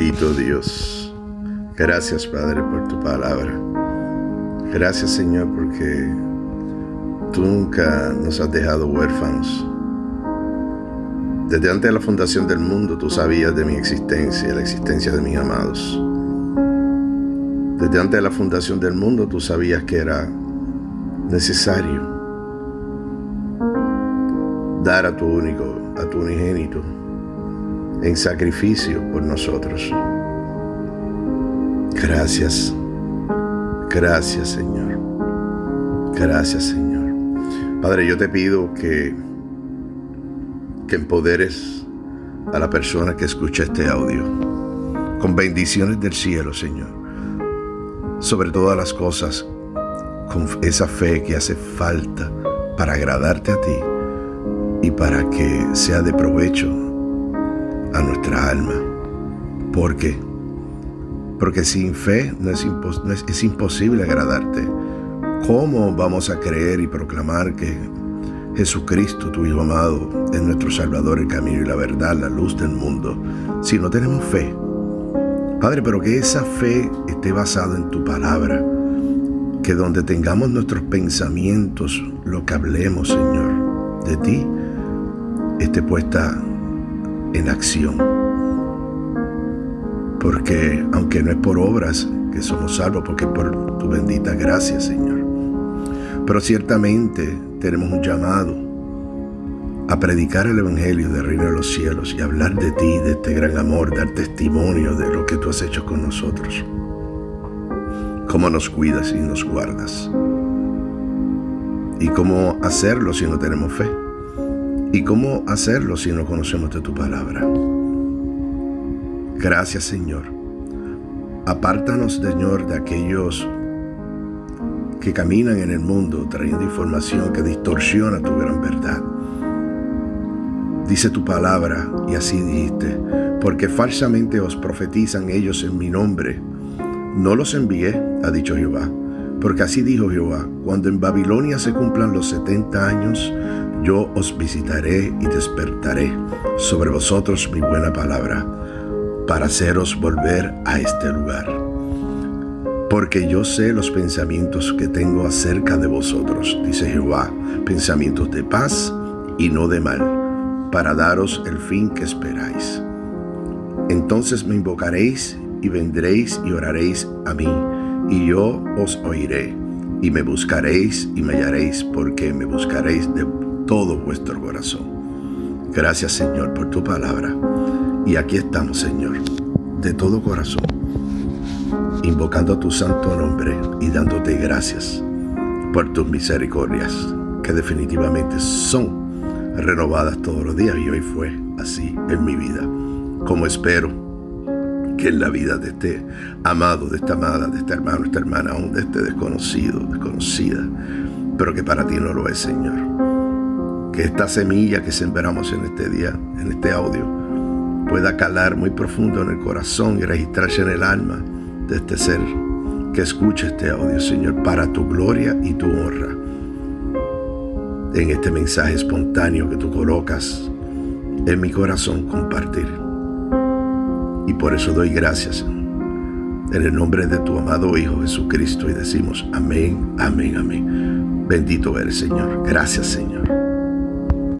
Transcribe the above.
Bendito Dios. Gracias Padre por tu palabra. Gracias Señor porque tú nunca nos has dejado huérfanos. Desde antes de la fundación del mundo tú sabías de mi existencia y la existencia de mis amados. Desde antes de la fundación del mundo tú sabías que era necesario dar a tu único, a tu unigénito, en sacrificio por nosotros. Gracias, gracias Señor, gracias Señor. Padre, yo te pido que, que empoderes a la persona que escucha este audio con bendiciones del cielo, Señor, sobre todas las cosas, con esa fe que hace falta para agradarte a ti y para que sea de provecho nuestra alma. ¿Por qué? Porque sin fe no es, es, imposible agradarte. ¿Cómo vamos a creer y proclamar que Jesucristo, tu Hijo amado, es nuestro Salvador, el camino y la verdad, la luz del mundo, si no tenemos fe? Padre, pero que esa fe esté basada en tu palabra, que donde tengamos nuestros pensamientos, lo que hablemos, Señor, de ti, esté puesta en acción. Porque aunque no es por obras que somos salvos, porque es por tu bendita gracia, Señor. Pero ciertamente tenemos un llamado a predicar el Evangelio del Reino de los Cielos y hablar de ti, de este gran amor, dar testimonio de lo que tú has hecho con nosotros. Cómo nos cuidas y nos guardas. Y cómo hacerlo si no tenemos fe. ¿Y cómo hacerlo si no conocemos de tu palabra? Gracias Señor. Apártanos, Señor, de aquellos que caminan en el mundo trayendo información que distorsiona tu gran verdad. Dice tu palabra, y así dijiste, porque falsamente os profetizan ellos en mi nombre. No los envié, ha dicho Jehová, porque así dijo Jehová, cuando en Babilonia se cumplan los setenta años, yo os visitaré y despertaré sobre vosotros mi buena palabra, para haceros volver a este lugar. Porque yo sé los pensamientos que tengo acerca de vosotros, dice Jehová, pensamientos de paz y no de mal, para daros el fin que esperáis. Entonces me invocaréis y vendréis y oraréis a mí, y yo os oiré, y me buscaréis y me hallaréis, porque me buscaréis de todo vuestro corazón. Gracias Señor por tu palabra. Y aquí estamos Señor, de todo corazón, invocando tu santo nombre y dándote gracias por tus misericordias, que definitivamente son renovadas todos los días. Y hoy fue así en mi vida, como espero que en la vida de este amado, de esta amada, de este hermano, esta hermana, aún de este desconocido, desconocida, pero que para ti no lo es, Señor que esta semilla que sembramos en este día, en este audio, pueda calar muy profundo en el corazón y registrarse en el alma de este ser que escucha este audio, Señor, para tu gloria y tu honra. En este mensaje espontáneo que tú colocas en mi corazón compartir. Y por eso doy gracias en el nombre de tu amado Hijo Jesucristo y decimos amén, amén, amén. Bendito eres, Señor. Gracias, Señor.